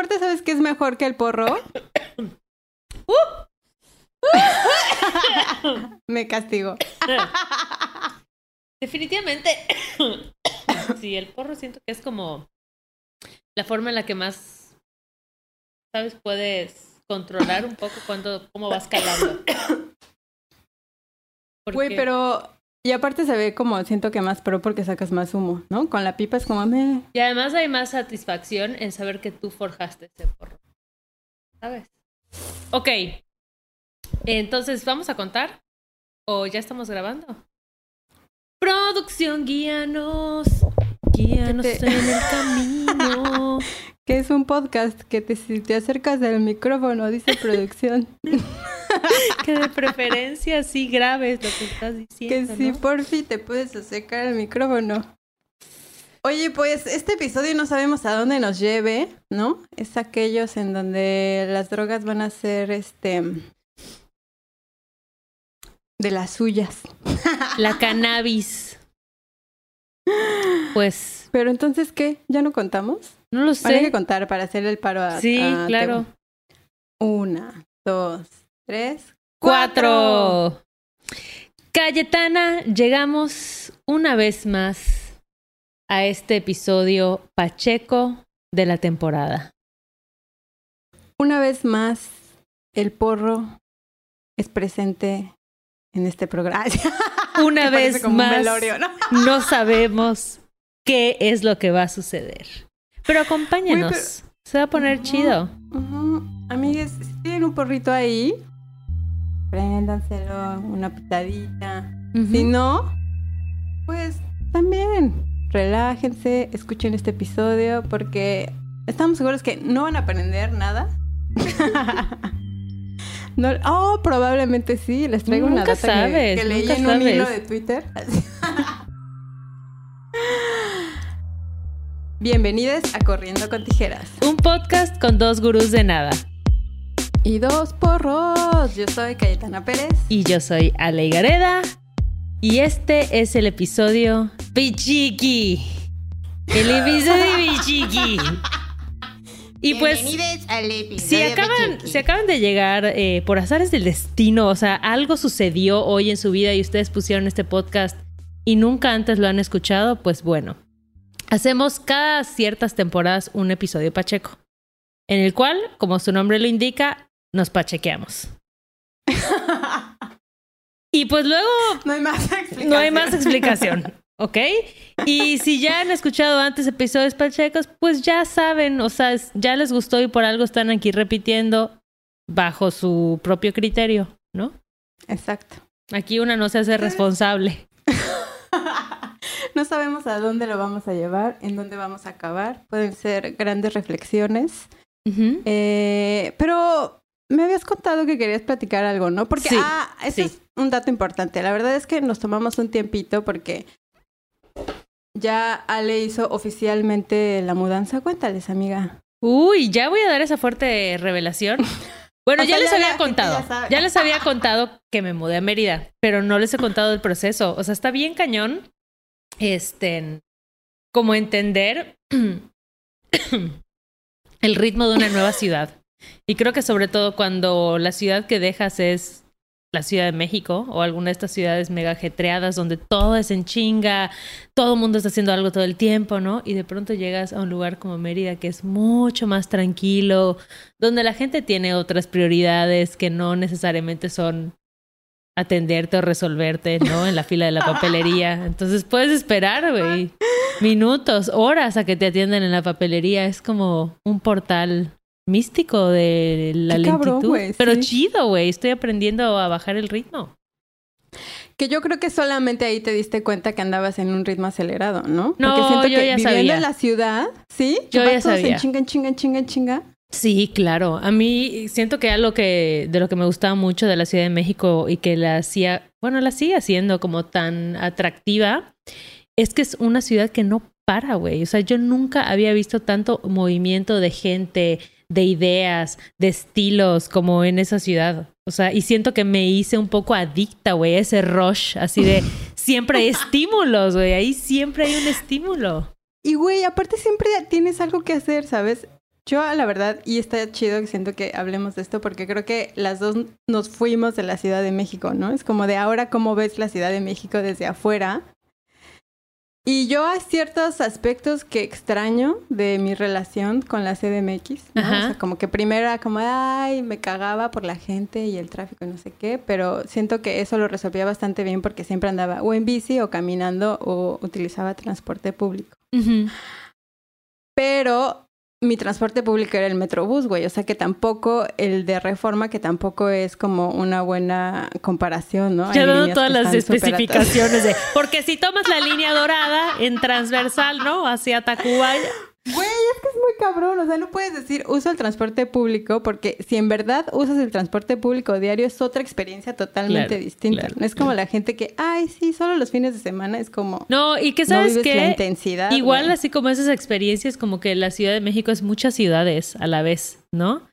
aparte, ¿sabes qué es mejor que el porro? Me castigo. Definitivamente. sí, el porro siento que es como la forma en la que más, ¿sabes? Puedes controlar un poco cuando, cómo vas calando. Güey, pero... Y aparte se ve como, siento que más pro porque sacas más humo, ¿no? Con la pipa es como... Me... Y además hay más satisfacción en saber que tú forjaste ese porro. ¿Sabes? Ok. Entonces, ¿vamos a contar? ¿O ya estamos grabando? Producción, guíanos. Guíanos te- en el camino. Que es un podcast que te, si te acercas del micrófono, dice producción. que de preferencia sí grabes lo que estás que diciendo. si ¿no? por fin te puedes acercar al micrófono. Oye, pues este episodio no sabemos a dónde nos lleve, ¿no? Es aquellos en donde las drogas van a ser, este, de las suyas. La cannabis. Pues Pero entonces, ¿qué? ¿Ya no contamos? No lo Van a que sé. contar para hacer el paro a Sí, a claro. Una, dos, tres, Cuatro. Cayetana, llegamos una vez más a este episodio Pacheco de la temporada. Una vez más, el porro es presente en este programa. Una vez como un más velorio, ¿no? no sabemos qué es lo que va a suceder. Pero. Uy, pero- Se va a poner chido. Ujú. Amigues, si tienen un porrito ahí, préndanselo, una pitadita. Si no, pues también relájense, escuchen este episodio porque estamos seguros que no van a aprender nada. No, oh, probablemente sí. Les traigo una Nunca data que- sabes, que, leí nunca en un sabes. hilo de Twitter. Bienvenidos a Corriendo con Tijeras. Un podcast con dos gurús de nada. Y dos porros. Yo soy Cayetana Pérez. Y yo soy Ale Gareda. Y este es el episodio Pichiqui. El episodio Pichiqui. Y pues, Bienvenidos al episodio si acaban, Pichiqui. si acaban de llegar eh, por azares del destino, o sea, algo sucedió hoy en su vida y ustedes pusieron este podcast y nunca antes lo han escuchado, pues bueno. Hacemos cada ciertas temporadas un episodio Pacheco, en el cual, como su nombre lo indica, nos pachequeamos. Y pues luego No hay más explicación. no hay más explicación, ¿ok? Y si ya han escuchado antes episodios pachecos, pues ya saben, o sea, ya les gustó y por algo están aquí repitiendo bajo su propio criterio, ¿no? Exacto. Aquí una no se hace responsable. No sabemos a dónde lo vamos a llevar, en dónde vamos a acabar. Pueden ser grandes reflexiones. Eh, pero me habías contado que querías platicar algo, ¿no? Porque, Sí, ah, eso sí. es un dato importante. La verdad es que nos tomamos un tiempito porque ya Ale hizo oficialmente la mudanza. Cuéntales, amiga. Uy, ya voy a dar esa fuerte revelación. Bueno, sea, ya les ya había contado. ya. Ya les había contado que me mudé a Mérida, pero no les he contado el proceso. O sea, está bien cañón. Este, como entender el ritmo de una nueva ciudad. Y creo que sobre todo cuando la ciudad que dejas es la Ciudad de México o alguna de estas ciudades mega ajetreadas donde todo es en chinga, todo el mundo está haciendo algo todo el tiempo, ¿no? Y de pronto llegas a un lugar como Mérida que es mucho más tranquilo, donde la gente tiene otras prioridades que no necesariamente son atenderte o resolverte, ¿no? En la fila de la papelería. Entonces puedes esperar, güey, minutos, horas a que te atiendan en la papelería. Es como un portal místico de la Qué cabrón, lentitud. Pero sí. chido, güey. Estoy aprendiendo a bajar el ritmo. Que yo creo que solamente ahí te diste cuenta que andabas en un ritmo acelerado, ¿no? No, Porque siento yo que ya viviendo sabía. en la ciudad, ¿sí? Yo ya sabía. En chinga, en chinga, en chinga, en chinga. Sí, claro. A mí siento que algo que de lo que me gustaba mucho de la Ciudad de México y que la hacía, bueno, la sigue haciendo como tan atractiva, es que es una ciudad que no para, güey. O sea, yo nunca había visto tanto movimiento de gente, de ideas, de estilos como en esa ciudad. O sea, y siento que me hice un poco adicta, güey, a ese rush, así de siempre hay estímulos, güey. Ahí siempre hay un estímulo. Y güey, aparte siempre tienes algo que hacer, ¿sabes? Yo, la verdad, y está chido que siento que hablemos de esto porque creo que las dos nos fuimos de la Ciudad de México, ¿no? Es como de ahora cómo ves la Ciudad de México desde afuera. Y yo hay ciertos aspectos que extraño de mi relación con la CDMX, ¿no? O sea, como que primero era como, ay, me cagaba por la gente y el tráfico y no sé qué, pero siento que eso lo resolvía bastante bien porque siempre andaba o en bici o caminando o utilizaba transporte público. Pero mi transporte público era el Metrobús, güey. O sea que tampoco el de reforma, que tampoco es como una buena comparación, ¿no? Ya dando todas las especificaciones de. Porque si tomas la línea dorada en transversal, ¿no? Hacia Tacubaya Güey, es que es cabrón. O sea, no puedes decir uso el transporte público porque si en verdad usas el transporte público diario es otra experiencia totalmente distinta. no es como la gente que, ay, sí, solo los fines de semana es como. No, y que sabes que. La intensidad. Igual, así como esas experiencias, como que la Ciudad de México es muchas ciudades a la vez, ¿no?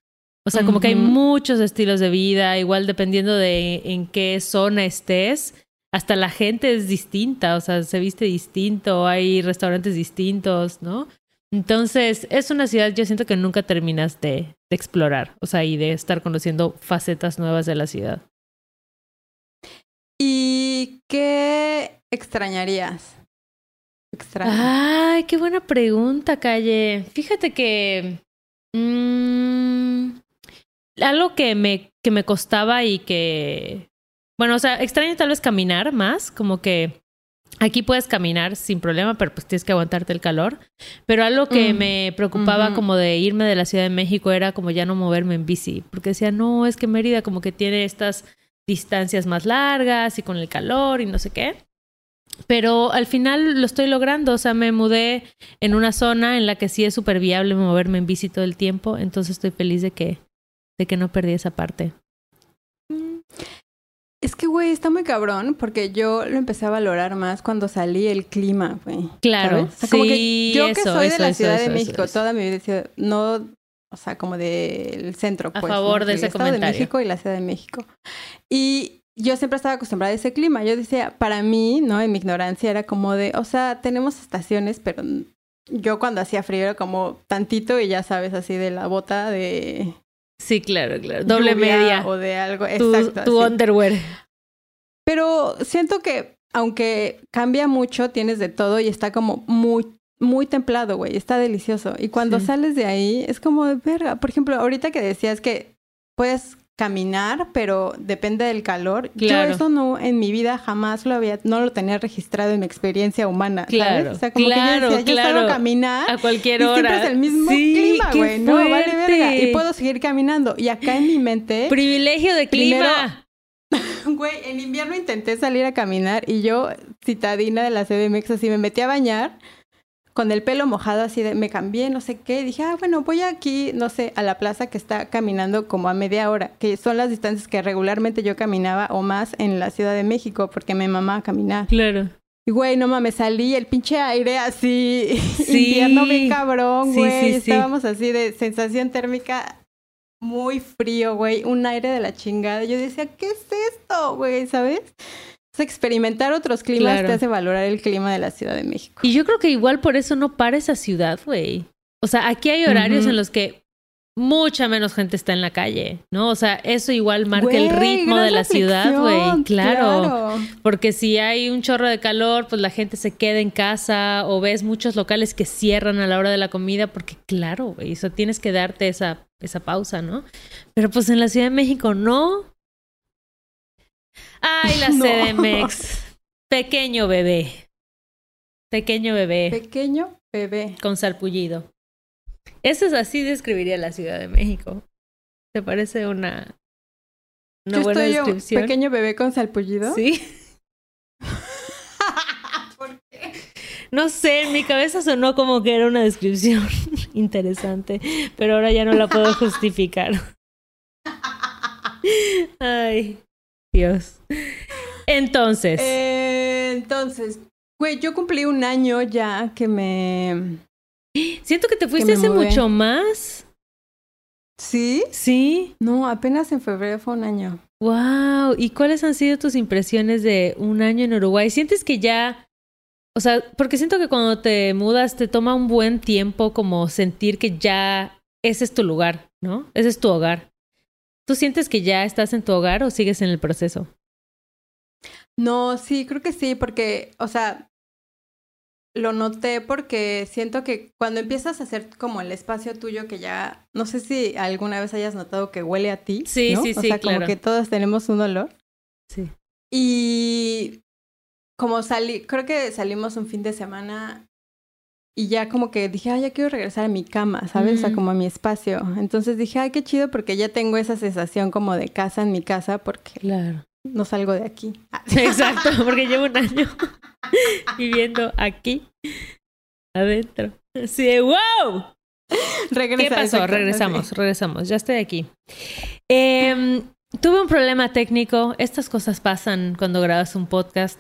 O sea, como que hay muchos estilos de vida, igual dependiendo de en qué zona estés hasta la gente es distinta, o sea, se viste distinto, hay restaurantes distintos, ¿no? Entonces, es una ciudad, yo siento que nunca terminas de, explorar, o sea, y de estar conociendo facetas nuevas de la ciudad. ¿Y qué extrañarías? Ay, qué buena pregunta, Calle. Fíjate que mmm, algo que me, que me costaba y que, bueno, o sea, extraño tal vez caminar más, como que Aquí puedes caminar sin problema, pero pues tienes que aguantarte el calor. Pero algo que mm, me preocupaba como de irme de la Ciudad de México era como ya no moverme en bici, porque decía, no, es que Mérida como que tiene estas distancias más largas y con el calor y no sé qué. Pero al final lo estoy logrando, o sea, me mudé en una zona en la que sí es súper viable moverme en bici todo el tiempo, entonces estoy feliz de que, de que no perdí esa parte. Es que, güey, está muy cabrón porque yo lo empecé a valorar más cuando salí el clima, güey. Claro. como que yo que soy de la Ciudad de México, toda mi vida, no, o sea, como del centro, pues. A favor de ese comentario. de México y la Ciudad de México. Y yo siempre estaba acostumbrada a ese clima. Yo decía, para mí, ¿no? En mi ignorancia era como de, o sea, tenemos estaciones, pero yo cuando hacía frío era como tantito y ya sabes, así de la bota de Sí, claro, claro. Doble media. O de algo. Exacto. Tu, underwear. Pero siento que, aunque cambia mucho, tienes de todo y está como muy, muy templado, güey. Está delicioso. Y cuando sales de ahí, es como de verga. Por ejemplo, ahorita que decías que puedes caminar, pero depende del calor. Claro. Yo eso no en mi vida jamás lo había, no lo tenía registrado en mi experiencia humana. Claro, O sea, como claro, que yo decía, claro. caminar a cualquier hora. siempre es el mismo clima, güey. No, vale verga. Y puedo seguir caminando. Y acá en mi mente. Privilegio de clima. Güey, en invierno intenté salir a caminar y yo, citadina de la CDMX, así me metí a bañar con el pelo mojado así de me cambié, no sé qué, dije, ah, bueno, voy aquí, no sé, a la plaza que está caminando como a media hora, que son las distancias que regularmente yo caminaba o más en la Ciudad de México porque me a caminar. Claro. Y güey, no mames, salí el pinche aire así, sí. invierno bien cabrón, güey, estábamos así de sensación térmica muy frío, güey, un aire de la chingada. Yo decía, ¿qué es esto, güey? ¿Sabes? Experimentar otros climas te hace valorar el clima de la Ciudad de México. Y yo creo que igual por eso no para esa ciudad, güey. O sea, aquí hay horarios en los que mucha menos gente está en la calle, ¿no? O sea, eso igual marca el ritmo de la ciudad, güey. Claro, Porque si hay un chorro de calor, pues la gente se queda en casa o ves muchos locales que cierran a la hora de la comida porque, claro, güey, o tienes que darte esa, esa pausa, ¿no? Pero pues en la Ciudad de México no. Ay, la CDMX. Pequeño bebé. Pequeño bebé. Pequeño bebé. Con salpullido. Eso es así describiría la Ciudad de México. ¿Te parece una, una buena descripción? pequeño bebé con salpullido? Sí. ¿Por qué? No sé, en mi cabeza sonó como que era una descripción interesante, pero ahora ya no la puedo justificar. Ay. Dios. Entonces. Eh, entonces, güey, yo cumplí un año ya que me. Siento que te fuiste hace mucho más. ¿Sí? Sí. No, apenas en febrero fue un año. Wow. ¿Y cuáles han sido tus impresiones de un año en Uruguay? ¿Sientes que ya o sea, porque siento que cuando te mudas te toma un buen tiempo como sentir que ya ese es tu lugar, ¿no? Ese es tu hogar. ¿Tú sientes que ya estás en tu hogar o sigues en el proceso? No, sí, creo que sí, porque, o sea, lo noté porque siento que cuando empiezas a hacer como el espacio tuyo que ya, no sé si alguna vez hayas notado que huele a ti. Sí, ¿no? sí, o sí, sea, claro. como que todos tenemos un olor. Sí. Y como salí, creo que salimos un fin de semana y ya como que dije, ay, ya quiero regresar a mi cama, ¿sabes? O sea, como a mi espacio. Entonces dije, ay, qué chido porque ya tengo esa sensación como de casa en mi casa porque Claro. no salgo de aquí. Ah, Exacto, porque llevo un año viviendo aquí, adentro. Así de, wow. Regresa, ¿Qué pasó? Regresamos, regresamos. Ya estoy aquí. Em, tuve un problema técnico. Estas cosas pasan cuando grabas un podcast,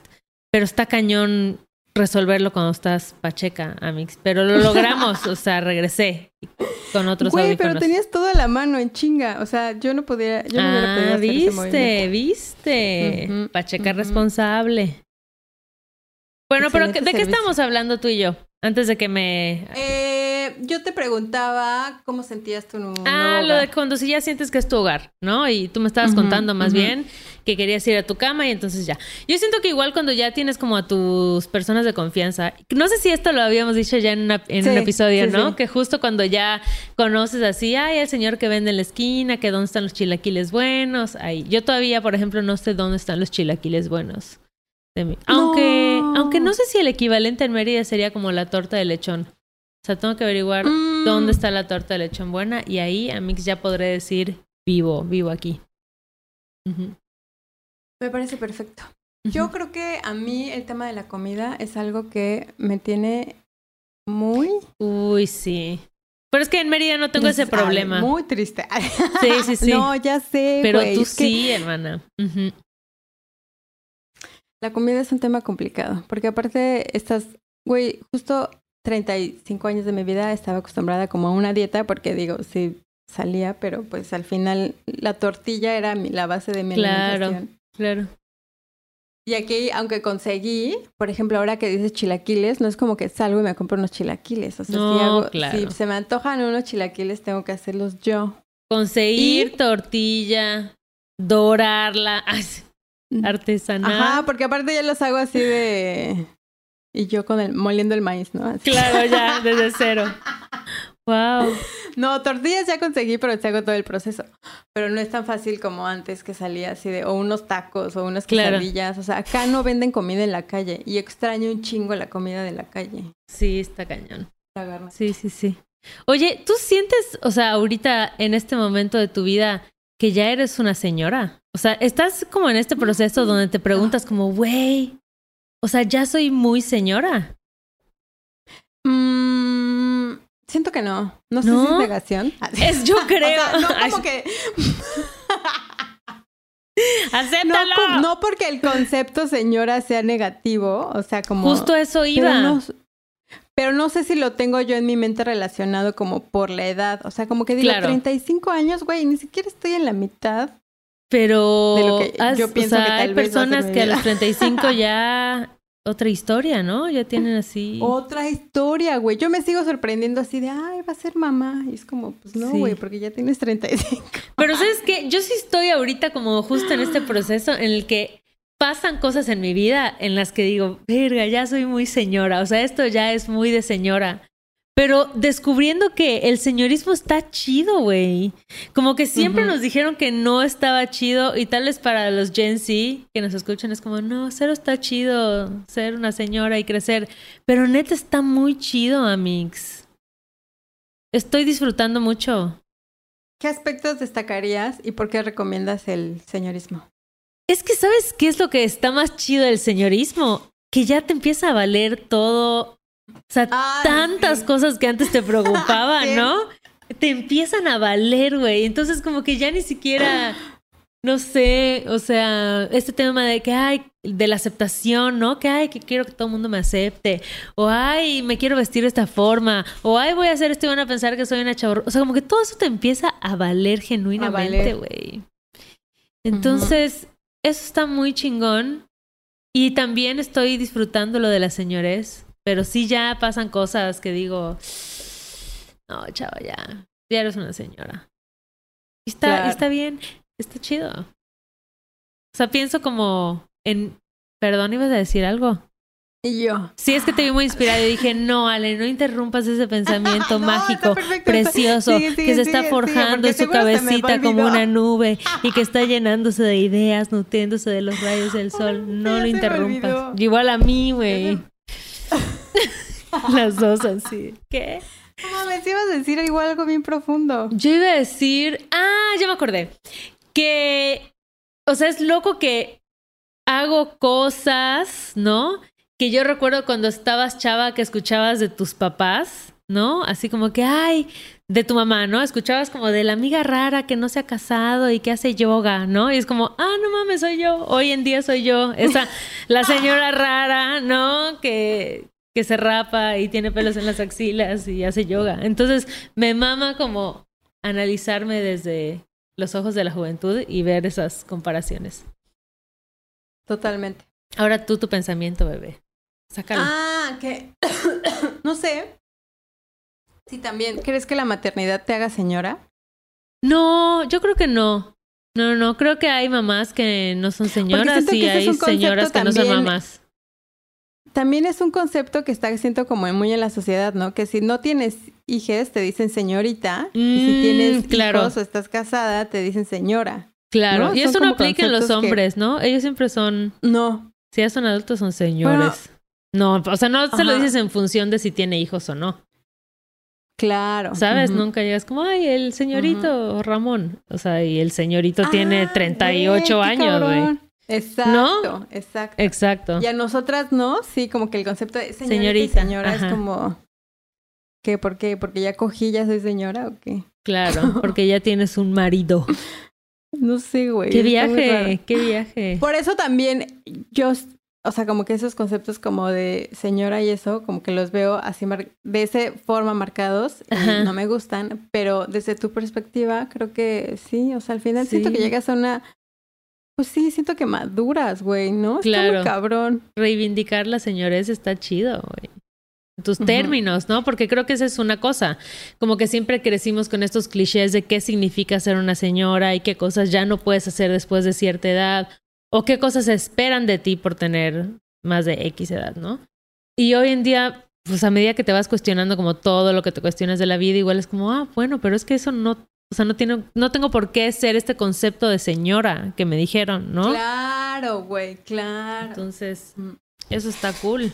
pero está cañón resolverlo cuando estás pacheca, Amix. Pero lo logramos, o sea, regresé con otros Güey, audífonos. pero tenías toda la mano en chinga. O sea, yo no podía, yo no hubiera podido ah, hacer ese viste, viste. Pacheca responsable. Bueno, pero Excelente ¿de qué estamos hablando tú y yo? Antes de que me... Eh, yo te preguntaba cómo sentías tu nuevo Ah, lo de cuando sí ya sientes que es tu hogar, ¿no? Y tú me estabas contando más bien que querías ir a tu cama y entonces ya. Yo siento que igual cuando ya tienes como a tus personas de confianza, no sé si esto lo habíamos dicho ya en, una- en Sí, un episodio, sí, ¿no? sí. Que justo cuando ya conoces así, ay, el señor que vende en la esquina, que dónde están los chilaquiles buenos, ahí. Yo todavía, por ejemplo, no sé dónde están los chilaquiles buenos. de mí. Aunque, No. aunque no sé si el equivalente en Mérida sería como la torta de lechón. O sea, tengo que averiguar Mm. dónde está la torta de lechón buena y ahí a Mix ya podré decir vivo, vivo aquí. Ujú. Me parece perfecto. Yo creo que a mí el tema de la comida es algo que me tiene muy... Uy, sí. Pero es que en Mérida no tengo ese Ay, problema. Muy triste. Sí, sí, sí. No, ya sé, Pero tú que sí, hermana. La comida es un tema complicado, porque aparte estás, güey, justo 35 años de mi vida estaba acostumbrada como a una dieta, porque digo, sí salía, pero pues al final la tortilla era mi- la base de mi Claro. alimentación. Claro. Y aquí, aunque conseguí, por ejemplo, ahora que dices chilaquiles, no es como que salgo y me compro unos chilaquiles. O sea, No, si, hago, claro. si se me antojan unos chilaquiles, tengo que hacerlos yo. Conseguir Y- tortilla, dorarla, artesanal. Ajá, porque aparte ya los hago así de... Y yo con el, moliendo el maíz, ¿no? Así. Claro, ya, desde cero. Wow. No, tortillas ya conseguí, pero te hago todo el proceso. Pero no es tan fácil como antes que salía así de, o unos tacos, o unas Claro. quesadillas. O sea, acá no venden comida en la calle. Y extraño un chingo la comida de la calle. Sí, está cañón. Sí, sí, sí. Oye, ¿tú sientes, o sea, ahorita en este momento de tu vida que ya eres una señora? O sea, estás como en este proceso donde te preguntas como, güey, o sea, ya soy muy señora. Mm, siento que no. No sé si es negación. Es, yo O creo. sea, no como que... Acéptalo. no porque el concepto señora sea negativo. O sea, como... Justo eso Pero iba. no, pero no sé si lo tengo yo en mi mente relacionado como por la edad. O sea, como que digo, Claro. 35 años, güey, ni siquiera estoy en la mitad. Pero de lo que has- yo pienso o sea, que tal hay vez personas que a los 35 ya otra historia, ¿no? Ya tienen así. Otra historia, güey. Yo me sigo sorprendiendo así de, ay, va a ser mamá. Y es como, pues no, Sí. güey, porque ya tienes 35. Pero sabes que yo sí estoy ahorita como justo en este proceso en el que pasan cosas en mi vida en las que digo, verga, ya soy muy señora, o sea, esto ya es muy de señora. Pero descubriendo que el señorismo está chido, güey. Como que siempre nos dijeron que no estaba chido y tal vez para los Gen Z que nos escuchan es como, no, cero está chido ser una señora y crecer. Pero neta está muy chido, Amix. Estoy disfrutando mucho. ¿Qué aspectos destacarías y por qué recomiendas el señorismo? Es que sabes qué es lo que está más chido del señorismo, que ya te empieza a valer todo, o sea, Ay, tantas sí. cosas que antes te preocupaban, Sí. ¿no? Te empiezan a valer, güey. Entonces como que ya ni siquiera, no sé, o sea, este tema de que ay, de la aceptación, ¿no? Que ay, que quiero que todo el mundo me acepte, o ay, me quiero vestir de esta forma, o ay, voy a hacer esto y van a pensar que soy una chavorra. O sea, como que todo eso te empieza a valer genuinamente, güey. Entonces, eso está muy chingón. Y también estoy disfrutando lo de la señores. Pero sí ya pasan cosas que digo, no, chavo, ya. ya eres una señora. Y está, Claro. está bien, está chido. O sea, pienso como en, perdón, ibas a decir algo. Y yo. Sí, es que te vi muy inspirada y dije, no, Ale, no interrumpas ese pensamiento No, mágico, precioso, sigue, sigue, que se está forjando en su cabecita como una nube y que está llenándose de ideas, nutriéndose de los rayos del sol. No lo interrumpas. Igual a mí, güey. Las dos así. ¿Qué? No mames, ibas a decir igual algo bien profundo. Yo iba a decir, ah, ya me acordé, que, o sea, es loco que hago cosas, ¿no? Que yo recuerdo cuando estabas chava que escuchabas de tus papás, ¿no? Así como que, ay, de tu mamá, ¿no? Escuchabas como de la amiga rara que no se ha casado y que hace yoga, ¿no? Y es como, ah, no mames, soy yo, hoy en día soy yo, esa, la señora rara, ¿no? Que, que se rapa y tiene pelos en las axilas y hace yoga. Entonces me mama como analizarme desde los ojos de la juventud y ver esas comparaciones. Totalmente. Ahora tú tu pensamiento, bebé. Sácalo. Ah, que. no sé. Sí, también. ¿Crees que la maternidad te haga señora? No, yo creo que no. No, no, creo que hay mamás que no son señoras y que hay señoras que no son mamás. También es un concepto que está siento como muy en la sociedad, ¿no? Que si no tienes hijas, te dicen señorita. y Mm, si tienes claro. hijos o estás casada, te dicen señora. Claro, ¿no? y eso no aplica en los que- hombres, ¿no? Ellos siempre son, No. si ya son adultos, son señores. no, o sea, no se lo dices en función de si tiene hijos o no. Claro. ¿Sabes? Nunca llegas como, ay, el señorito Ramón. O sea, y el señorito tiene Ah, 38 güey, qué años, güey. Exacto, ¿No? exacto. Exacto. Y a nosotras no, sí, como que el concepto de señorita, Señorita, y señora ajá. es como ¿qué? ¿Por qué? ¿Porque ya cogí, ya soy señora o qué? Claro, porque ya tienes un marido. No sé, güey. ¡Qué viaje! ¡Qué viaje! Por eso también yo, o sea, como que esos conceptos como de señora y eso, como que los veo así mar- de esa forma marcados, y no me gustan, pero desde tu perspectiva creo que sí, o sea, al final siento que llegas a una pues sí, siento que maduras, güey, ¿no? Está Claro. cabrón. Reivindicar la señores está chido, güey. Tus términos, ¿no? Porque creo que esa es una cosa. Como que siempre crecimos con estos clichés de qué significa ser una señora y qué cosas ya no puedes hacer después de cierta edad o qué cosas esperan de ti por tener más de X edad, ¿no? Y hoy en día, pues a medida que te vas cuestionando como todo lo que te cuestionas de la vida, igual es como, ah, bueno, pero es que eso no, o sea, no tiene, no tengo por qué ser este concepto de señora que me dijeron, ¿no? Claro, güey, claro. Entonces, Mm. eso está cool.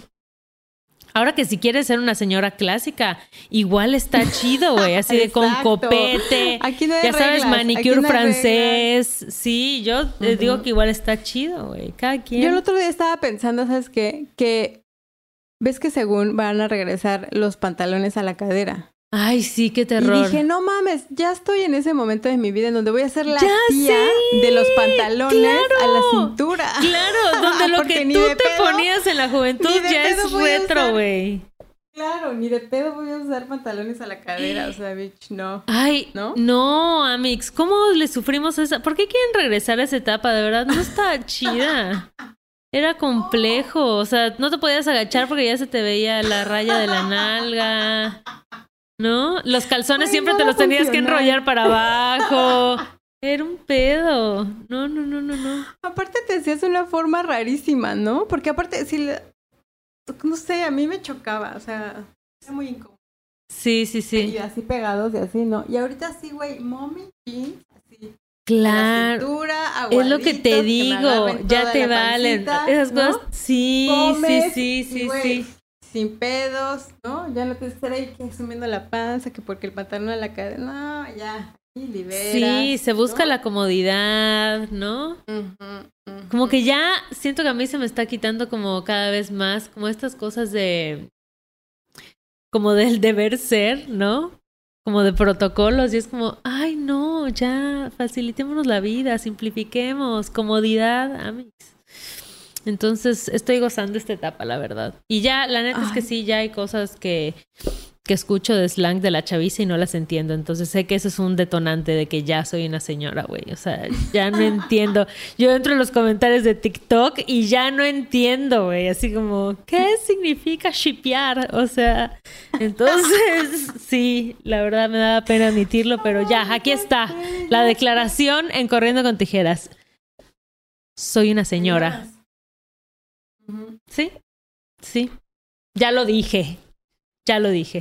Ahora que si quieres ser una señora clásica, igual está chido, güey, así de con copete. Aquí no hay Ya sabes, manicure no francés. Sí, yo te Ujú. digo que igual está chido, güey. Cada quien. Yo el otro día estaba pensando, ¿sabes qué? Que ves que según van a regresar los pantalones a la cadera. Ay, sí, qué Y terror. dije, no mames, ya estoy en ese momento de mi vida en donde voy a ser la tía sé, de los pantalones a la cintura. Claro, donde lo que tú te pedo, ponías en la juventud ya es retro, güey. Claro, ni de pedo voy a usar pantalones a la cadera, o sea, bitch, no. Ay, ¿No? no, Amix, ¿cómo le sufrimos esa? ¿Por qué quieren regresar a esa etapa? De verdad, no está chida. Era complejo, o sea, no te podías agachar porque ya se te veía la raya de la nalga. ¿No? Los calzones Ay, siempre no te los tenías que enrollar para abajo. Era un pedo. No, no, no, no, no. Aparte te hacías una forma rarísima, ¿no? Porque aparte, si le- no sé, a mí me chocaba, o sea, era muy incómodo. Sí, sí, Y sí. así pegados y así, ¿no? Y ahorita sí, güey, mommy jeans, así. Claro. cintura, Es lo que te digo, ya te valen. pancita, Esas ¿no? cosas. Sí, Comes sí, sí, y, sí, sí. Sin pedos, ¿no? Ya no te estar ahí que sumiendo la panza, que porque el pantalón a la cadera. No, ya. Y liberas. Sí, se busca ¿no? la comodidad, ¿no? Como que ya siento que a mí se me está quitando como cada vez más, como estas cosas de, como del deber ser, ¿no? Como de protocolos y es como, ay no, ya facilitémonos la vida, simplifiquemos, comodidad, amigos. Entonces estoy gozando esta etapa, la verdad. Y ya, la neta es que sí, ya hay cosas que que escucho de slang de la chaviza y no las entiendo. Entonces sé que eso es un detonante de que ya soy una señora, güey. O sea, ya no entiendo. Yo entro en los comentarios de TikTok y ya no entiendo, güey. Así como, ¿qué significa shipear? O sea, entonces, sí, la verdad me da pena admitirlo, pero ya, aquí está. La declaración en Corriendo con Tijeras. Soy una señora. Sí, sí. Ya lo dije. Ya lo dije.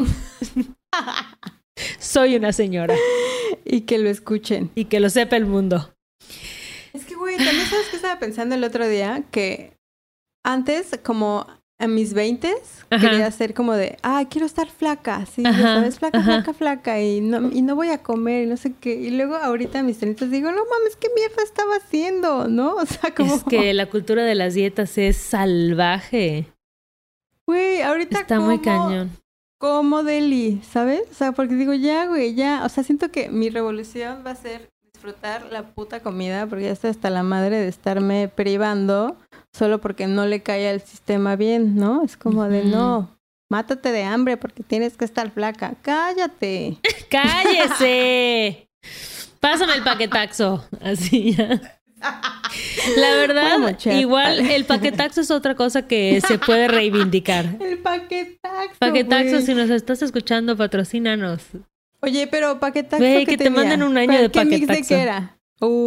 Soy una señora. Y que lo escuchen. Y que lo sepa el mundo. Es que, güey, también sabes que estaba pensando el otro día que antes, como a mis veintes, quería ser como de, ah, quiero estar flaca, sí, sabes, flaca, flaca, flaca, y no, y no voy a comer, y no sé qué. Y luego ahorita a mis treintas digo, no mames, ¿qué mierda estaba haciendo? ¿No? O sea, como... Es que la cultura de las dietas es salvaje. Güey, ahorita Está muy cañón como deli, ¿sabes? O sea, porque digo, ya, güey, ya, o sea, siento que mi revolución va a ser disfrutar la puta comida, porque ya estoy hasta la madre de estarme privando solo porque no le cae al sistema bien, ¿no? Es como de, no, mátate de hambre porque tienes que estar flaca. Cállate. Cállese. Pásame el paquetaxo. Así ya. La verdad, igual el paquetaxo es otra cosa que se puede reivindicar. El paquetaxo. Paquetaxo, si nos estás escuchando, patrocínanos. Oye, pero paquetaxo. Ve, que te manden un año de paquetaxo. de qué era?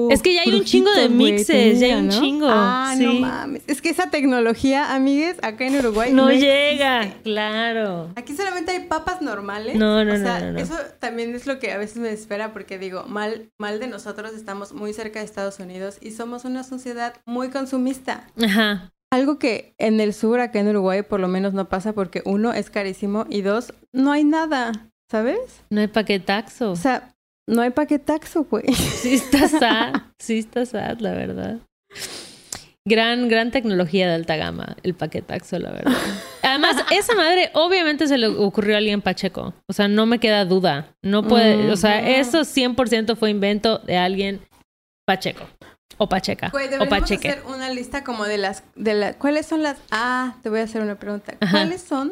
Es que ya hay un chingo de mixes, ya hay un chingo. Ah, no mames. Es que esa tecnología, amigues, acá en Uruguay no, llega, claro. Aquí solamente hay papas normales. No, no, o sea, no, Eso también es lo que a veces me espera porque digo, mal, mal de nosotros, estamos muy cerca de Estados Unidos y somos una sociedad muy consumista. Ajá. Algo que en el sur, acá en Uruguay, por lo menos no pasa porque uno es carísimo y dos, no hay nada, ¿sabes? No hay paquetaxo. O sea, no hay paquetaxo, güey. Sí está sad, sí está sad, la verdad. Gran, gran tecnología de alta gama, el paquetaxo, la verdad. Además, esa madre obviamente se le ocurrió a alguien Pacheco. O sea, no me queda duda. No puede, o sea, eso 100% fue invento de alguien Pacheco. O Pacheca. o Pacheque. hacer una lista como de las, de la, ¿cuáles son las? Ah, te voy a hacer una pregunta. ¿Cuáles son?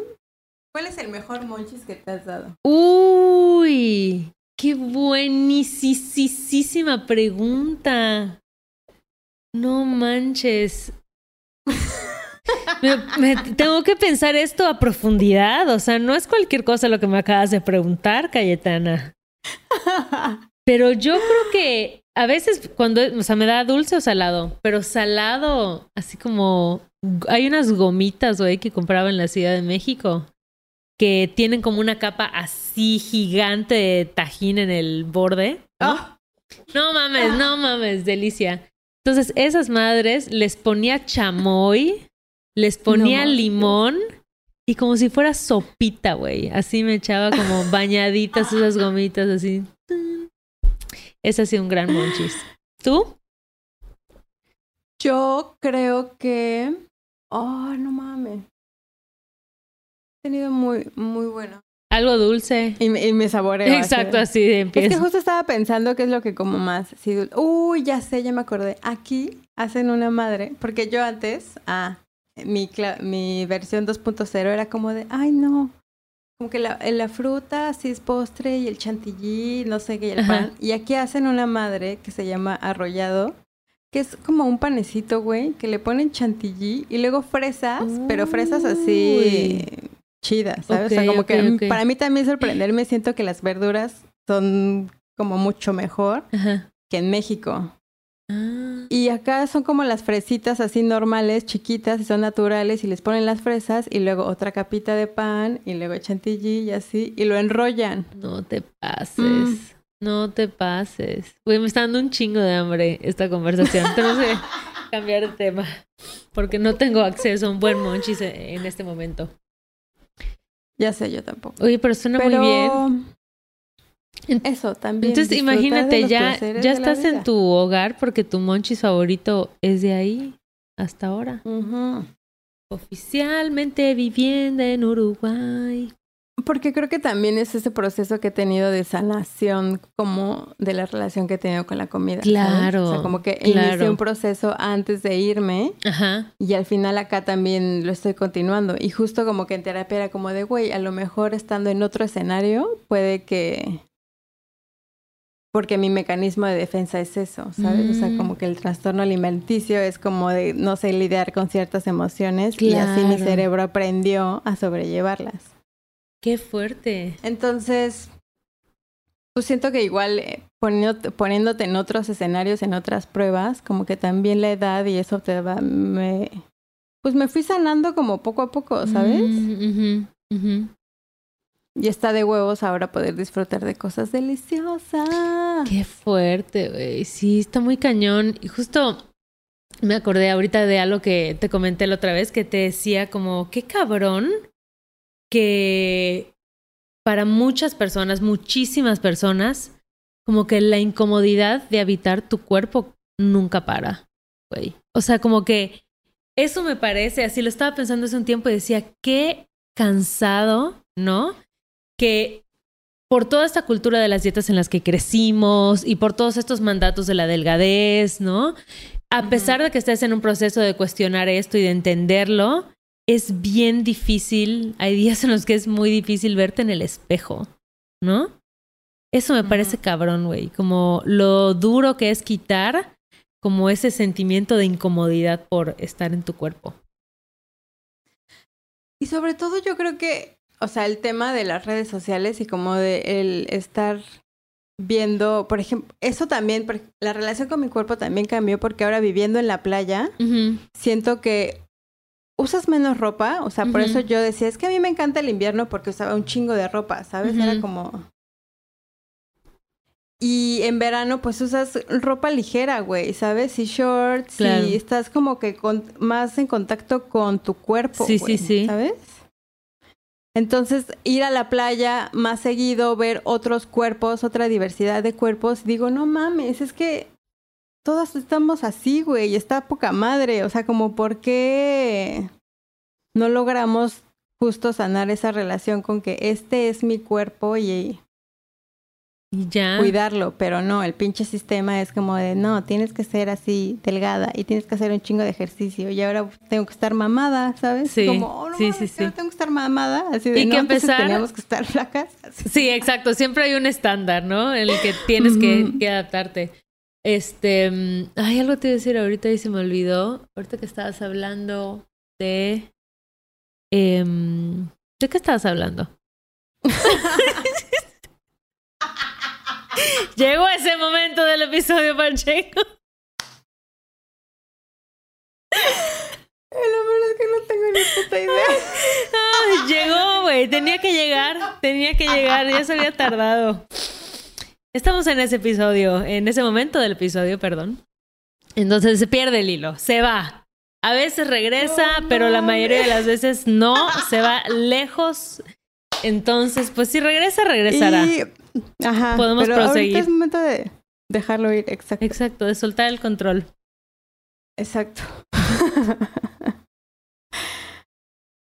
¿Cuál es el mejor monchis que te has dado? Uy, Qué buenísima pregunta. No manches. tengo que pensar esto a profundidad. O sea, no es cualquier cosa lo que me acabas de preguntar, Cayetana. Pero yo creo que a veces cuando, o sea, me da dulce o salado, pero salado, así como hay unas gomitas, güey, que compraba en la Ciudad de México que tienen como una capa así gigante de tajín en el borde. Ah. No mames, no mames, delicia. Entonces, esas madres les ponía chamoy, les ponía limón y como si fuera sopita, güey. Así me echaba como bañaditas esas gomitas así. Ese ha sido un gran monchis. ¿Tú? Yo creo que. Oh, no mames tenido muy, muy bueno. Algo dulce. Y me, y saboreo. Exacto, así, de empieza. Es que justo estaba pensando qué es lo que como más. Uy, ya sé, ya me acordé. Aquí hacen una madre, porque yo antes, ah, mi, mi versión 2.0 era como de, ay no, como que la, la, fruta así es postre y el chantilly, no sé qué, y el pan. Y aquí hacen una madre que se llama arrollado, que es como un panecito, güey, que le ponen chantilly y luego fresas, pero fresas así chida, ¿sabes? o sea, como que para mí también sorprenderme, siento que las verduras son como mucho mejor que en México. Ah. Y acá son como las fresitas así normales, chiquitas, y son naturales, y les ponen las fresas, y luego otra capita de pan, y luego chantilly y así, y lo enrollan. No te pases. Mm. No te pases. Güey, me está dando un chingo de hambre esta conversación. Tengo que cambiar de tema. Porque no tengo acceso a un buen monchis en este momento. Ya sé, yo tampoco. Oye, pero suena muy bien. Eso también. Entonces, imagínate, ya, ya estás en tu hogar porque tu monchis favorito es de ahí hasta ahora. Oficialmente viviendo en Uruguay. Porque creo que también es ese proceso que he tenido de sanación como de la relación que he tenido con la comida. Claro. O sea, como que inicié un proceso antes de irme Ajá. y al final acá también lo estoy continuando. Y justo como que en terapia era como de, güey, a lo mejor estando en otro escenario puede que... Porque mi mecanismo de defensa es eso, ¿sabes? O sea, Mm. como que el trastorno alimenticio es como de no sé lidiar con ciertas emociones y así mi Claro. cerebro aprendió a sobrellevarlas. Qué fuerte. Entonces, pues siento que igual eh, poniéndote, poniéndote en otros escenarios, en otras pruebas, como que también la edad y eso te va, me, pues me fui sanando como poco a poco, ¿sabes? Mm. Y está de huevos ahora poder disfrutar de cosas deliciosas. Qué fuerte, güey. Sí, está muy cañón. Y justo me acordé ahorita de algo que te comenté la otra vez, que te decía como, qué cabrón que para muchas personas, muchísimas personas, como que la incomodidad de habitar tu cuerpo nunca para, güey. O sea, como que eso me parece, así lo estaba pensando hace un tiempo y decía, qué cansado, ¿no? Que por toda esta cultura de las dietas en las que crecimos y por todos estos mandatos de la delgadez, ¿no? A pesar de que estés en un proceso de cuestionar esto y de entenderlo, es bien difícil, hay días en los que es muy difícil verte en el espejo, ¿no? Eso me parece cabrón, güey, como lo duro que es quitar como ese sentimiento de incomodidad por estar en tu cuerpo. Y sobre todo yo creo que, o sea, el tema de las redes sociales y como de el estar viendo, por ejemplo, eso también, la relación con mi cuerpo también cambió porque ahora viviendo en la playa, siento que usas menos ropa, o sea, por eso yo decía, es que a mí me encanta el invierno porque usaba un chingo de ropa, ¿sabes? Era como... Y en verano pues usas ropa ligera, güey, ¿sabes? Y shorts Claro. y estás como que con- más en contacto con tu cuerpo, Sí, güey, sí, sí. ¿sabes? Entonces, ir a la playa más seguido, ver otros cuerpos, otra diversidad de cuerpos, digo, no mames, es que todas estamos así, güey, está poca madre. O sea, como por qué no logramos justo sanar esa relación con que este es mi cuerpo y Y ya. cuidarlo, pero no, el pinche sistema es como de, no, tienes que ser así delgada y tienes que hacer un chingo de ejercicio y ahora tengo que estar mamada, ¿sabes? Sí, Como, oh, no sí, mames, sí, sí. tengo que estar mamada, así de, Y no, que empezar- teníamos que estar flacas. Así. Sí, exacto. Siempre hay un estándar, ¿no? En el que tienes que, que adaptarte. Este, mm, ay, algo te iba a decir ahorita y se me olvidó. Ahorita que estabas hablando de, em, ¿de qué estabas hablando? Llegó ese momento del episodio, Pacheco. Lo peor es que no tengo ni puta idea. Llegó, güey. Tenía que llegar. Tenía que llegar. Ya se había tardado. Estamos en ese episodio, en ese momento del episodio, perdón. Entonces se pierde el hilo, se va. A veces regresa, No pero la mayoría de las veces no, se va lejos. Entonces, pues si regresa, regresará. Y, ajá, Podemos pero proseguir. es momento de dejarlo ir, exacto. Exacto, de soltar el control. Exacto.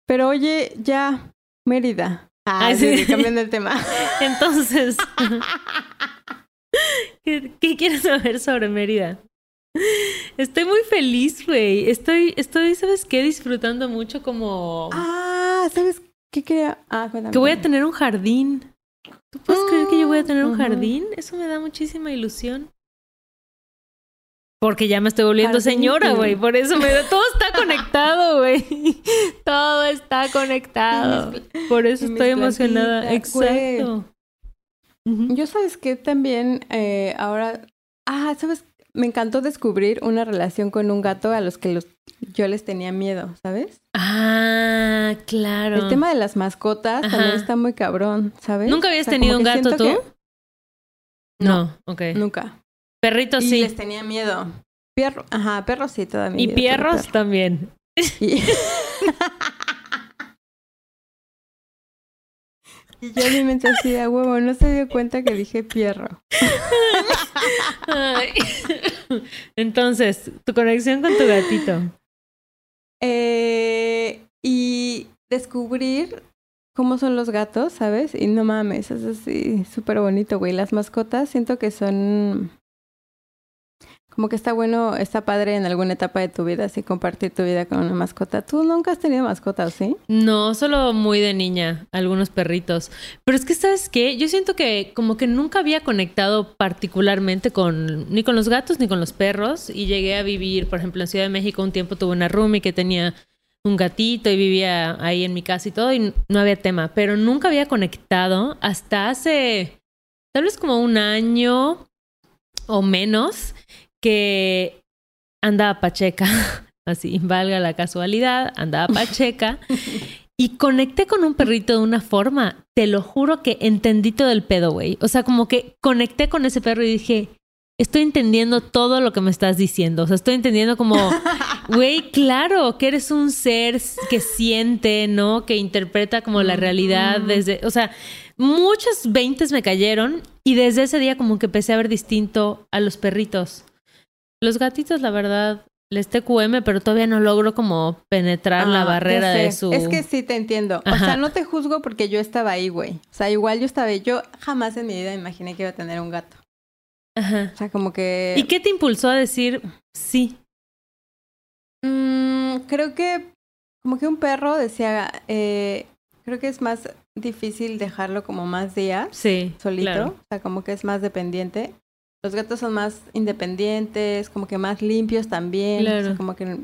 Pero oye, ya, Mérida. Ah, Ay, sí, sí. cambiando el tema. Entonces, ¿qué, qué quieres saber sobre Mérida? Estoy muy feliz, güey. Estoy, estoy, ¿sabes qué? Disfrutando mucho como... Ah, ¿sabes qué quería? Ah, cuéntame. que voy a tener un jardín. ¿Tú puedes creer que yo voy a tener un jardín? Eso me da muchísima ilusión. Porque ya me estoy volviendo señora, güey. Por eso me. Todo está conectado, güey. Todo está conectado. Por eso estoy emocionada. Exacto. Yo sabes que también eh, ahora... Ah, ¿sabes? Me encantó descubrir una relación con un gato a los que los, yo les tenía miedo, ¿sabes? Ah, claro. El tema de las mascotas Ajá. también está muy cabrón, ¿sabes? ¿Nunca habías O sea, tenido un gato tú? que- No, ok. Nunca. Perritos y sí. les tenía miedo. Perro, ajá, perros sí toda mi Y vida perro. también. Y... y yo mi mente así de huevo, no se dio cuenta que dije pierro. Entonces, tu conexión con tu gatito. Eh, y descubrir cómo son los gatos, ¿sabes? Y no mames, es así súper bonito, güey. Las mascotas siento que son como que está bueno, está padre en alguna etapa de tu vida, así compartir tu vida con una mascota. ¿Tú nunca has tenido mascota, sí? No, solo muy de niña, algunos perritos. Pero es que, ¿sabes qué? Yo siento que como que nunca había conectado particularmente con, ni con los gatos ni con los perros. Y llegué a vivir, por ejemplo, en Ciudad de México un tiempo tuve una roomie que tenía un gatito y vivía ahí en mi casa y todo y no había tema. Pero nunca había conectado hasta hace tal vez como un año o menos que andaba pacheca, así, valga la casualidad, andaba pacheca. Y conecté con un perrito de una forma, te lo juro que entendí todo el pedo, güey. O sea, como que conecté con ese perro y dije, estoy entendiendo todo lo que me estás diciendo. O sea, estoy entendiendo como, güey, claro, que eres un ser que siente, ¿no? Que interpreta como la realidad desde, o sea, muchos veintes me cayeron y desde ese día como que empecé a ver distinto a los perritos. Los gatitos, la verdad, les TQM, pero todavía no logro como penetrar la Ah, barrera de su... Es que sí te entiendo. O sea, no te juzgo porque yo estaba ahí, güey. O sea, igual yo estaba ahí. Yo jamás en mi vida imaginé que iba a tener un gato. Ajá. O sea, como que... ¿Y qué te impulsó a decir sí? Mm, creo que como que un perro decía, eh, creo que es más difícil dejarlo como más días Sí. solito, claro. o sea, como que es más dependiente. Los gatos son más independientes, como que más limpios también, o sea, Claro. como que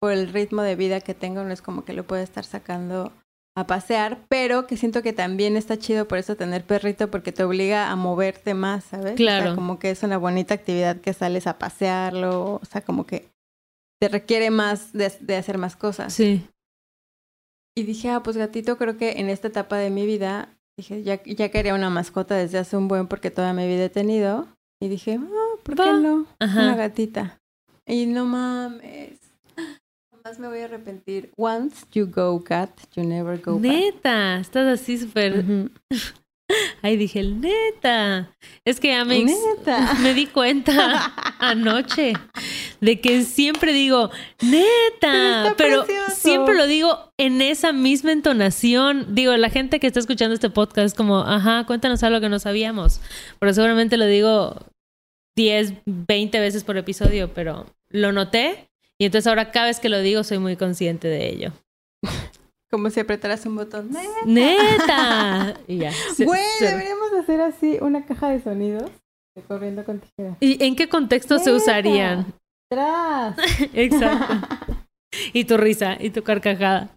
por el ritmo de vida que tengo no es como que lo puedo estar sacando a pasear, pero que siento que también está chido por eso tener perrito porque te obliga a moverte más, ¿sabes? O Claro. sea, como que es una bonita actividad que sales a pasearlo, o sea, como que te requiere más de, de hacer más cosas. Sí. Y dije, ah, pues gatito, creo que en esta etapa de mi vida, dije, ya, ya quería una mascota desde hace un buen porque toda mi vida he tenido. Y dije, ah, ¿por qué no? Ajá. Una gatita. Y no mames. Jamás me voy a arrepentir. Once you go cat, you never go back. Neta, estás así súper... Ay, dije, el neta. Es que Amex, Neta. me di cuenta anoche de que siempre digo, neta, pero precioso. siempre lo digo en esa misma entonación. Digo, la gente que está escuchando este podcast es como, ajá, cuéntanos algo que no sabíamos. Pero seguramente lo digo 10, 20 veces por episodio, pero lo noté y entonces ahora cada vez que lo digo soy muy consciente de ello. Como si apretaras un botón. ¡Neta! Y ya. Güey, deberíamos hacer así una caja de sonidos de corriendo con tijeras. ¿Y en qué contexto se usarían? ¡Tras! Exacto. Y tu risa y tu carcajada.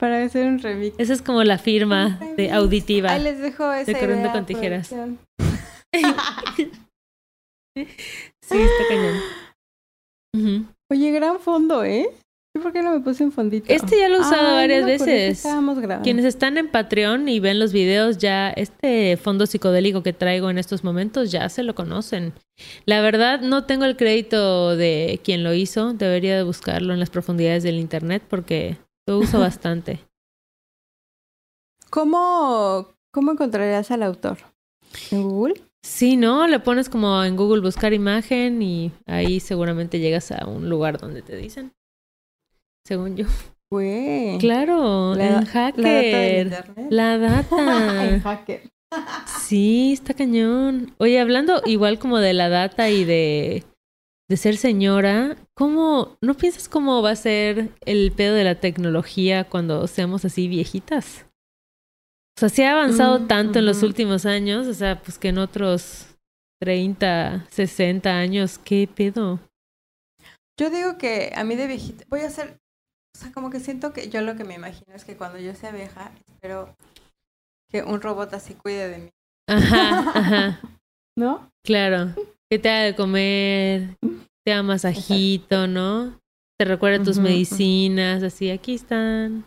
Para hacer un remix. Esa es como la firma de auditiva. Ahí les dejo esa Corriendo idea, con tijeras. Sí, está cañón. Oye, gran fondo, ¿eh? ¿Y por qué no me puse un fondito? Este ya lo he usado varias no veces. Quienes están en Patreon y ven los videos, ya este fondo psicodélico que traigo en estos momentos ya se lo conocen. La verdad, no tengo el crédito de quien lo hizo. Debería de buscarlo en las profundidades del internet porque lo uso bastante. ¿Cómo, ¿Cómo encontrarías al autor? ¿En Google? Sí, ¿no? Le pones como en Google buscar imagen y ahí seguramente llegas a un lugar donde te dicen. Según yo. Güey. Claro, La- en La data Hacker. La en data. hacker. Sí, está cañón. Oye, hablando igual como de la data y de, de ser señora, ¿cómo no piensas cómo va a ser el pedo de la tecnología cuando seamos así viejitas? O sea, se ha avanzado Mm, tanto en los últimos años, o sea, pues que en otros 30, 60 años, ¿qué pedo? Yo digo que a mí de viejita, voy a hacer, o sea, como que siento que yo lo que me imagino es que cuando yo sea vieja, espero que un robot así cuide de mí. Ajá, ajá, ¿No? claro. Que te haga de comer, te haga masajito, ¿no? Te recuerda tus medicinas, así, aquí están.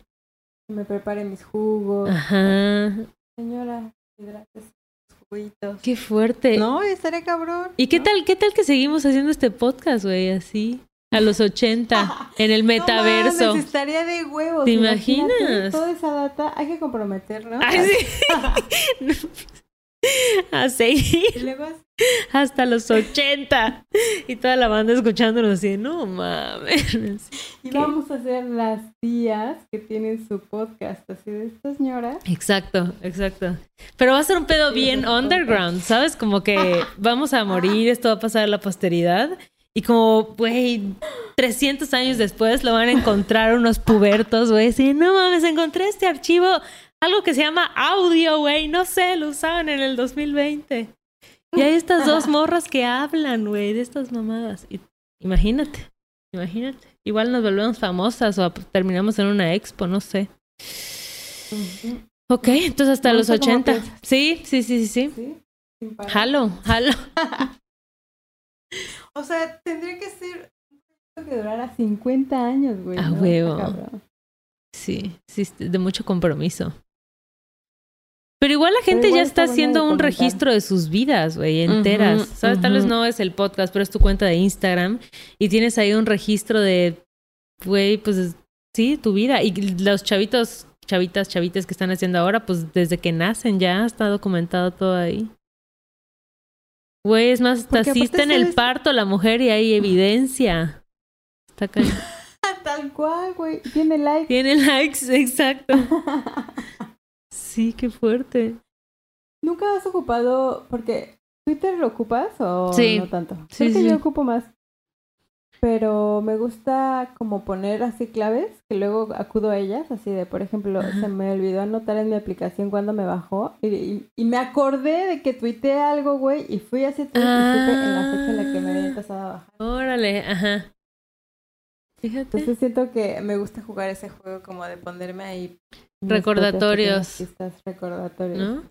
Que me prepare mis jugos. Ajá. Señora, hidrátese sus juguitos. Qué fuerte. No, estaría cabrón. ¿Y qué ¿no? tal, qué tal que seguimos haciendo este podcast, güey? Así, a los 80, en el metaverso. No mames, estaría de huevos. ¿Te imaginas? Toda esa data hay que comprometernos. Ay, sí. a seguir hasta los 80. Y toda la banda escuchándonos así, no mames. y ¿Qué? vamos a ser las tías que tienen su podcast, así de esta señora. Exacto, exacto. Pero va a ser un pedo bien underground, ¿sabes? Como que vamos a morir, esto va a pasar a la posteridad. Y como, güey, 300 años después lo van a encontrar unos pubertos, güey. Sí, no mames, encontré este archivo, algo que se llama audio, güey. No sé, lo usaban en el 2020. Y hay estas dos morras que hablan, güey, de estas mamadas. Y, imagínate, imagínate. Igual nos volvemos famosas o terminamos en una expo, no sé. Ok, entonces hasta los gusta cómo 80. piensas. Sí, sí, sí, sí, sí. Jalo, jalo. O sea, tendría que ser un proyecto que durara 50 años, güey. A ¿no? huevo. Cabrón. Sí, sí, de mucho compromiso. Pero igual la gente igual ya está haciendo un registro de sus vidas, güey, enteras. ¿Sabes? Tal vez no es el podcast, pero es tu cuenta de Instagram y tienes ahí un registro de, güey, pues sí, tu vida. Y los chavitos, chavitas, chavitas que están haciendo ahora, pues desde que nacen ya está documentado todo ahí. Güey, es más, aparte, asiste en el parto la mujer y hay evidencia. Está cañón. Tal cual, güey. Tiene like. Tiene likes, exacto. Sí, qué fuerte. ¿Nunca has ocupado, porque Twitter lo ocupas o Sí. no tanto? Sí, Creo que sí. yo ocupo más. Pero me gusta como poner así claves que luego acudo a ellas, así de, por ejemplo, Ajá. se me olvidó anotar en mi aplicación cuando me bajó y, y- y me acordé de que tuiteé algo, güey, y fui así tweet y supe en la fecha en la que me había empezado a bajar. Órale, ajá. Fíjate. Entonces siento que me gusta jugar ese juego como de ponerme ahí Recordatorios. pistas, recordatorios. ¿No?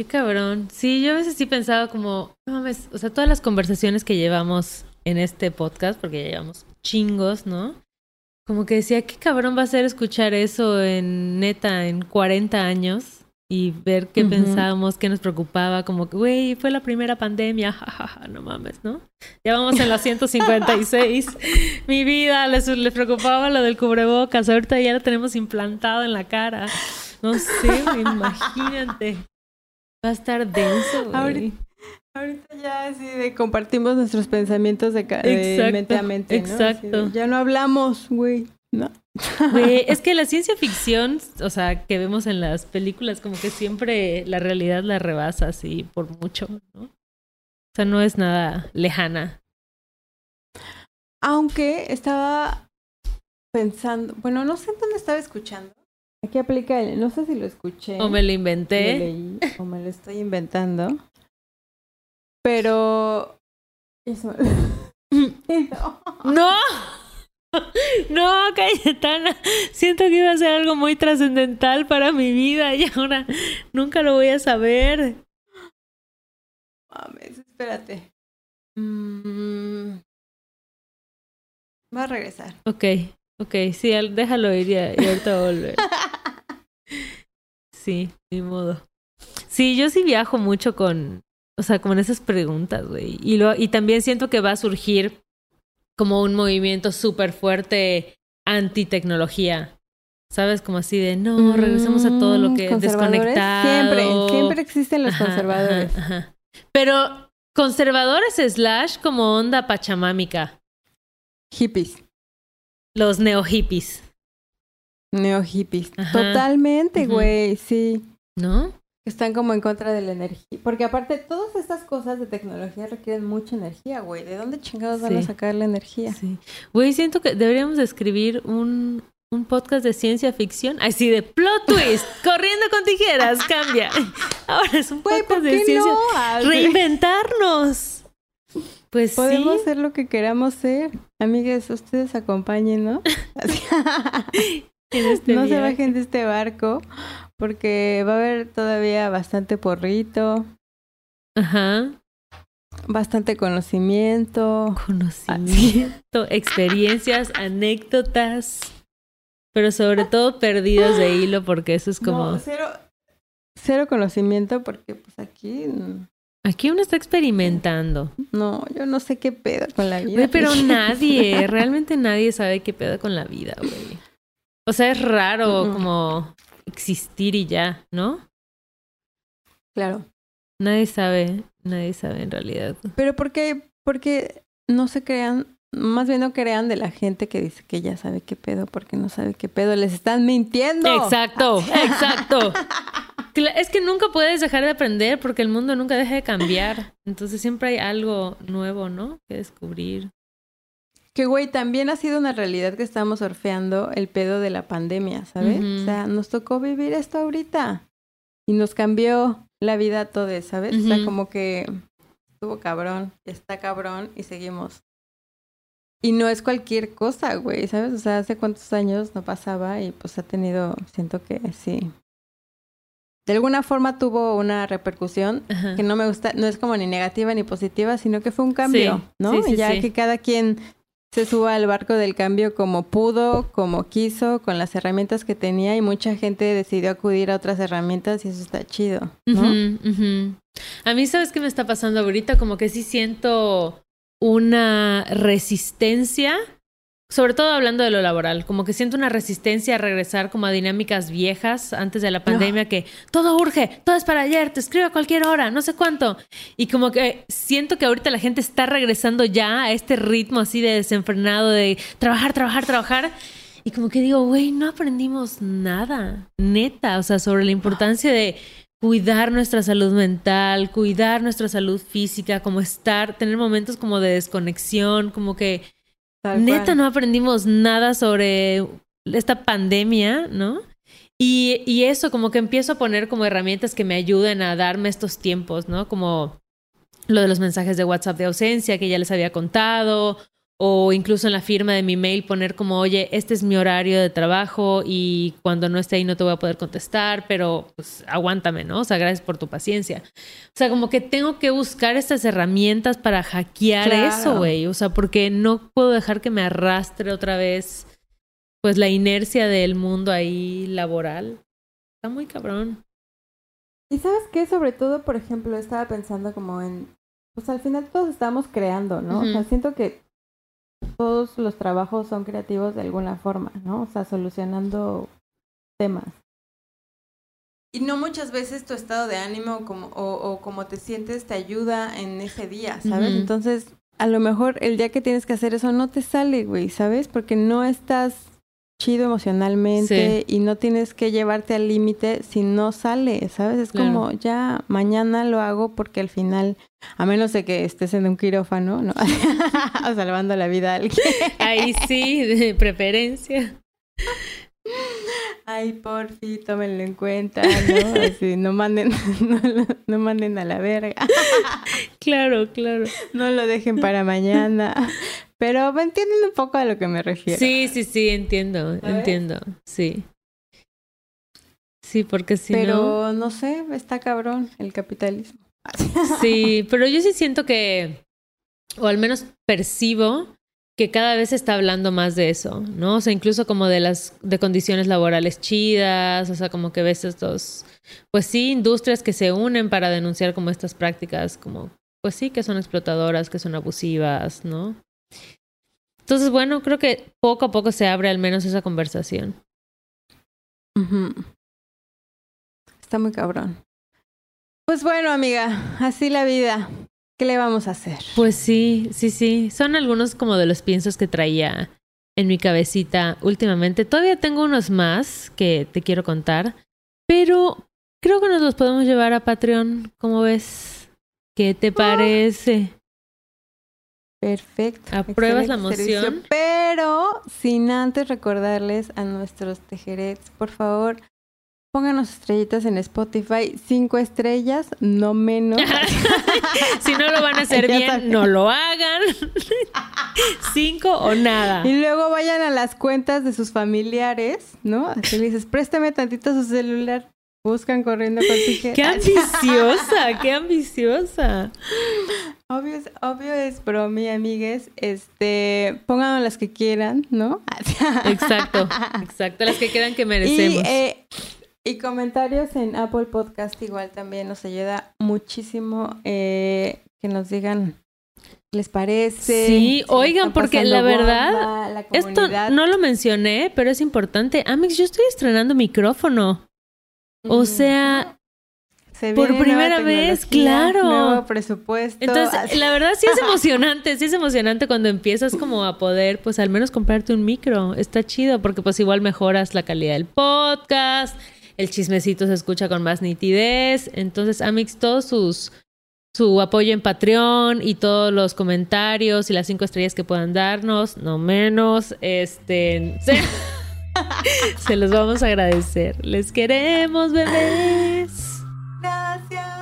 Qué cabrón. Sí, yo a veces sí he pensado como, no mames, o sea, todas las conversaciones que llevamos en este podcast, porque ya llevamos chingos, ¿no? Como que decía, qué cabrón va a ser escuchar eso en neta en 40 años y ver qué pensábamos, qué nos preocupaba, como que, güey, fue la primera pandemia, jajaja, no mames, ¿no? Ya vamos en la 156. Mi vida, les, les preocupaba lo del cubrebocas, ahorita ya lo tenemos implantado en la cara. No sé, imagínate. Va a estar denso, güey. Ahorita- Ahorita ya así de compartimos nuestros pensamientos de, de Exacto, mente a mente, ¿no? Así de, exacto. ya no hablamos, güey. No. Güey, es que la ciencia ficción, o sea, que vemos en las películas, como que siempre la realidad la rebasa así por mucho, ¿no? O sea, no es nada lejana. Aunque estaba pensando, bueno, no sé en dónde estaba escuchando. Aquí aplica el, no sé si lo escuché. O me lo lo inventé. leí, o me lo estoy inventando. Pero eso. No. ¡No! Cayetana. Siento que iba a ser algo muy trascendental para mi vida y ahora nunca lo voy a saber. Mames, espérate. Mm. Va a regresar. Ok, ok, sí, al- déjalo ir y, y ahorita volver. Sí, ni modo. Sí, yo sí viajo mucho con, o sea, con esas preguntas, güey. Y, lo, y también siento que va a surgir como un movimiento súper fuerte anti-tecnología. ¿Sabes? Como así de, no, regresemos a todo lo Mm, que conservadores. desconectado. Siempre, siempre existen los Ajá, conservadores. ajá, ajá. Pero conservadores slash como onda pachamámica. Hippies. Los neo hippies, Neo hippies. Totalmente, güey, sí. ¿no? Están como en contra de la energía. Porque aparte, todas estas cosas de tecnología requieren mucha energía, güey. ¿De dónde chingados van a sacar la energía? Sí. Güey, siento que deberíamos de escribir un, un podcast de ciencia ficción. Así de plot twist, corriendo con tijeras, cambia. Ahora es un Güey, podcast ¿por de ciencia. no? Así- Reinventarnos. Pues Podemos sí. hacer lo que queramos ser. Amigas, ustedes acompañen, ¿no? En este no se bajen de este barco porque va a haber todavía bastante porrito, Ajá. bastante conocimiento. Conocimiento, experiencias, anécdotas. Pero sobre todo perdidas de hilo, porque eso es como. No, cero, cero conocimiento porque pues aquí Aquí uno está experimentando. no, yo no sé qué pedo con la vida. Pero nadie, realmente nadie sabe qué pedo con la vida, güey. O sea, es raro como existir y ya, ¿no? Claro. Nadie sabe, nadie sabe en realidad. Pero ¿por qué? Porque no se crean, más bien no crean de la gente que dice que ya sabe qué pedo, porque no sabe qué pedo, les están mintiendo. Exacto, exacto. Es que nunca puedes dejar de aprender porque el mundo nunca deja de cambiar. Entonces siempre hay algo nuevo, ¿no? Que descubrir. Que, güey, también ha sido una realidad que estamos surfeando el pedo de la pandemia, ¿sabes? O sea, nos tocó vivir esto ahorita y nos cambió la vida a todos, ¿sabes? O sea, como que estuvo cabrón, está cabrón y seguimos. Y no es cualquier cosa, güey, ¿sabes? O sea, hace cuántos años no pasaba y pues ha tenido, siento que sí. De alguna forma tuvo una repercusión que no me gusta, no es como ni negativa ni positiva, sino que fue un cambio, ¿no? Sí, ya que cada quien se suba al barco del cambio como pudo, como quiso, con las herramientas que tenía y mucha gente decidió acudir a otras herramientas y eso está chido, ¿no? A mí, ¿sabes qué me está pasando ahorita? Como que sí siento una resistencia sobre todo hablando de lo laboral, como que siento una resistencia a regresar como a dinámicas viejas antes de la pandemia, que todo urge, todo es para ayer, te escribo a cualquier hora, no sé cuánto. Y como que siento que ahorita la gente está regresando ya a este ritmo así de desenfrenado, de trabajar, trabajar, trabajar. Y como que digo, güey, no aprendimos nada, neta, o sea, sobre la importancia de cuidar nuestra salud mental, cuidar nuestra salud física, como estar, tener momentos como de desconexión, como que Neta, no aprendimos nada sobre esta pandemia, ¿no? Y, y, eso, como que empiezo a poner como herramientas que me ayuden a darme estos tiempos, ¿no? Como lo de los mensajes de WhatsApp de ausencia que ya les había contado, o incluso en la firma de mi mail poner como, oye, este es mi horario de trabajo y cuando no esté ahí no te voy a poder contestar, pero pues aguántame, ¿no? O sea, gracias por tu paciencia. O sea, como que tengo que buscar estas herramientas para hackear eso, güey. O sea, porque no puedo dejar que me arrastre otra vez, pues la inercia del mundo ahí laboral. Está muy cabrón. Y sabes qué, sobre todo, por ejemplo, estaba pensando como en, pues al final todos estamos creando, ¿no? O sea, siento que todos los trabajos son creativos de alguna forma, ¿no? O sea, solucionando temas. Y no muchas veces tu estado de ánimo como, o, o como te sientes te ayuda en ese día, ¿sabes? Entonces, a lo mejor el día que tienes que hacer eso no te sale, güey, ¿sabes? Porque no estás chido emocionalmente y no tienes que llevarte al límite si no sale, ¿sabes? Es como ya mañana lo hago porque al final, a menos de que estés en un quirófano, ¿no? salvando la vida a alguien. Ahí sí, de preferencia. Ay, por fin, tómenlo en cuenta, ¿no? Así, no manden, no, no manden a la verga. Claro, claro. No lo dejen para mañana. Pero me entienden un poco a lo que me refiero. Sí, sí, sí, entiendo, entiendo, sí. Sí, porque si no... Pero no sé, está cabrón el capitalismo. Sí, pero yo sí siento que, o al menos percibo que cada vez se está hablando más de eso, ¿no? O sea, incluso como de las de condiciones laborales chidas, o sea, como que ves estos, pues sí, industrias que se unen para denunciar como estas prácticas, como, pues sí, que son explotadoras, que son abusivas, ¿no? Entonces, bueno, creo que poco a poco se abre al menos esa conversación. Está muy cabrón. Pues bueno, amiga, así la vida. ¿Qué le vamos a hacer? Pues sí, sí, sí. Son algunos como de los piensos que traía en mi cabecita últimamente. Todavía tengo unos más que te quiero contar, pero creo que nos los podemos llevar a Patreon. ¿Cómo ves? ¿Qué te ah. parece? Perfecto. ¿Apruebas la moción? pero sin antes recordarles a nuestros tejerets, por favor, pónganos estrellitas en Spotify, cinco estrellas, no menos. si no lo van a hacer bien, no lo hagan. cinco o nada. Y luego vayan a las cuentas de sus familiares, ¿no? Así le dices, préstame tantito su celular. Buscan corriendo con tijeras. ¡Qué ambiciosa! ¡Qué ambiciosa! Obvio es, obvio es bromi, amigues. Este, pónganos las que quieran, ¿no? exacto, exacto. Las que quieran que merecemos. Y, eh, y, comentarios en Apple Podcast igual también nos ayuda muchísimo eh, que nos digan les parece. Sí, oigan, porque la verdad, esto no lo mencioné, pero es importante. Amix, yo estoy estrenando micrófono. O sea, Se Por primera vez, claro. Nuevo presupuesto. Entonces, la verdad sí es emocionante, sí es emocionante cuando empiezas como a poder, pues al menos comprarte un micro. Está chido porque pues igual mejoras la calidad del podcast, el chismecito se escucha con más nitidez. Entonces, Amix, todos sus su apoyo en Patreon y todos los comentarios y las cinco estrellas que puedan darnos, no menos, este, se, los vamos a agradecer. Les queremos, bebés. Gracias.